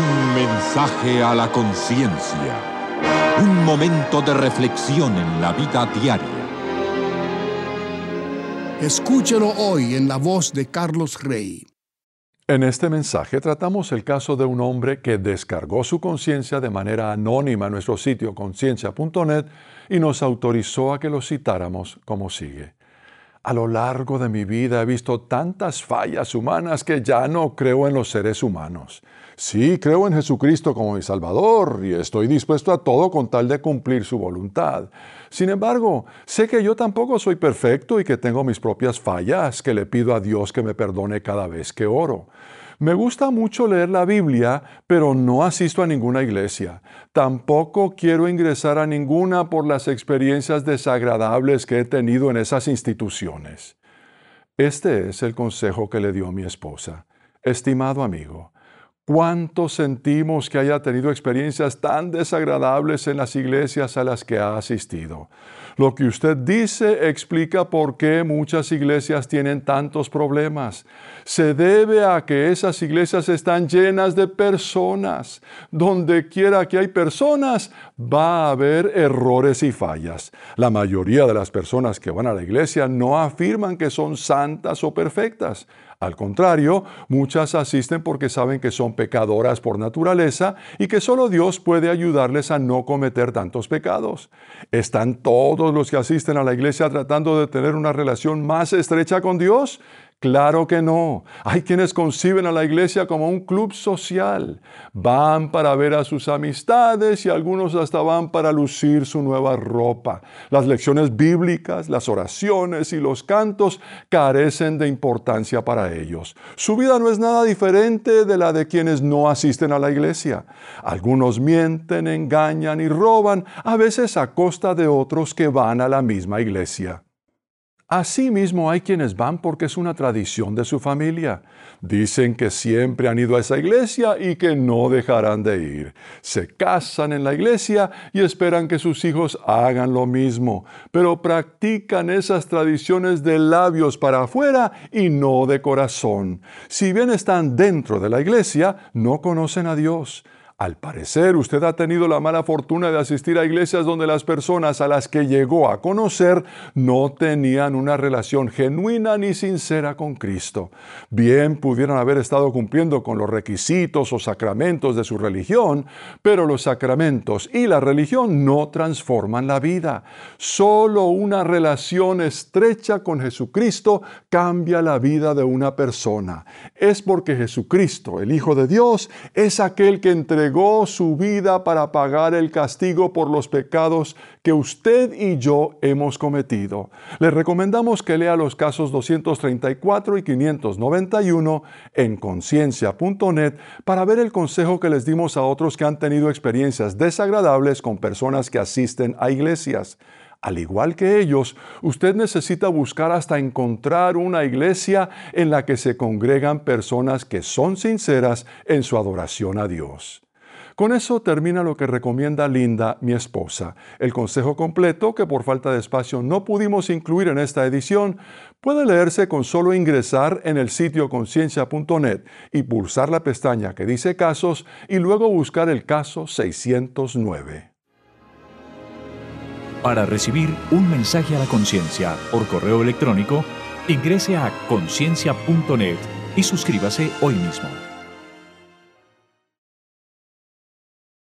Un mensaje a la conciencia. Un momento de reflexión en la vida diaria. Escúchelo hoy en la voz de Carlos Rey. En este mensaje tratamos el caso de un hombre que descargó su conciencia de manera anónima en nuestro sitio conciencia.net y nos autorizó a que lo citáramos como sigue. A lo largo de mi vida he visto tantas fallas humanas que ya no creo en los seres humanos. Sí, creo en Jesucristo como mi Salvador y estoy dispuesto a todo con tal de cumplir su voluntad. Sin embargo, sé que yo tampoco soy perfecto y que tengo mis propias fallas que le pido a Dios que me perdone cada vez que oro. Me gusta mucho leer la Biblia, pero no asisto a ninguna iglesia. Tampoco quiero ingresar a ninguna por las experiencias desagradables que he tenido en esas instituciones. Este es el consejo que le dio mi esposa. Estimado amigo, ¿Cuánto sentimos que haya tenido experiencias tan desagradables en las iglesias a las que ha asistido? Lo que usted dice explica por qué muchas iglesias tienen tantos problemas. Se debe a que esas iglesias están llenas de personas. Donde quiera que hay personas, va a haber errores y fallas. La mayoría de las personas que van a la iglesia no afirman que son santas o perfectas. Al contrario, muchas asisten porque saben que son pecadoras por naturaleza y que solo Dios puede ayudarles a no cometer tantos pecados. ¿Están todos los que asisten a la iglesia tratando de tener una relación más estrecha con Dios? Claro que no. Hay quienes conciben a la iglesia como un club social. Van para ver a sus amistades y algunos hasta van para lucir su nueva ropa. Las lecciones bíblicas, las oraciones y los cantos carecen de importancia para ellos. Su vida no es nada diferente de la de quienes no asisten a la iglesia. Algunos mienten, engañan y roban, a veces a costa de otros que van a la misma iglesia. Asimismo hay quienes van porque es una tradición de su familia. Dicen que siempre han ido a esa iglesia y que no dejarán de ir. Se casan en la iglesia y esperan que sus hijos hagan lo mismo, pero practican esas tradiciones de labios para afuera y no de corazón. Si bien están dentro de la iglesia, no conocen a Dios. Al parecer, usted ha tenido la mala fortuna de asistir a iglesias donde las personas a las que llegó a conocer no tenían una relación genuina ni sincera con Cristo. Bien pudieran haber estado cumpliendo con los requisitos o sacramentos de su religión, pero los sacramentos y la religión no transforman la vida. Solo una relación estrecha con Jesucristo cambia la vida de una persona. Es porque Jesucristo, el Hijo de Dios, es aquel que entregó su vida para pagar el castigo por los pecados que usted y yo hemos cometido. Le recomendamos que lea los casos 234 y 591 en conciencia.net para ver el consejo que les dimos a otros que han tenido experiencias desagradables con personas que asisten a iglesias. Al igual que ellos, usted necesita buscar hasta encontrar una iglesia en la que se congregan personas que son sinceras en su adoración a Dios. Con eso termina lo que recomienda Linda, mi esposa. El consejo completo, que por falta de espacio no pudimos incluir en esta edición, puede leerse con solo ingresar en el sitio conciencia.net y pulsar la pestaña que dice casos y luego buscar el caso 609. Para recibir un mensaje a la conciencia por correo electrónico, ingrese a conciencia.net y suscríbase hoy mismo.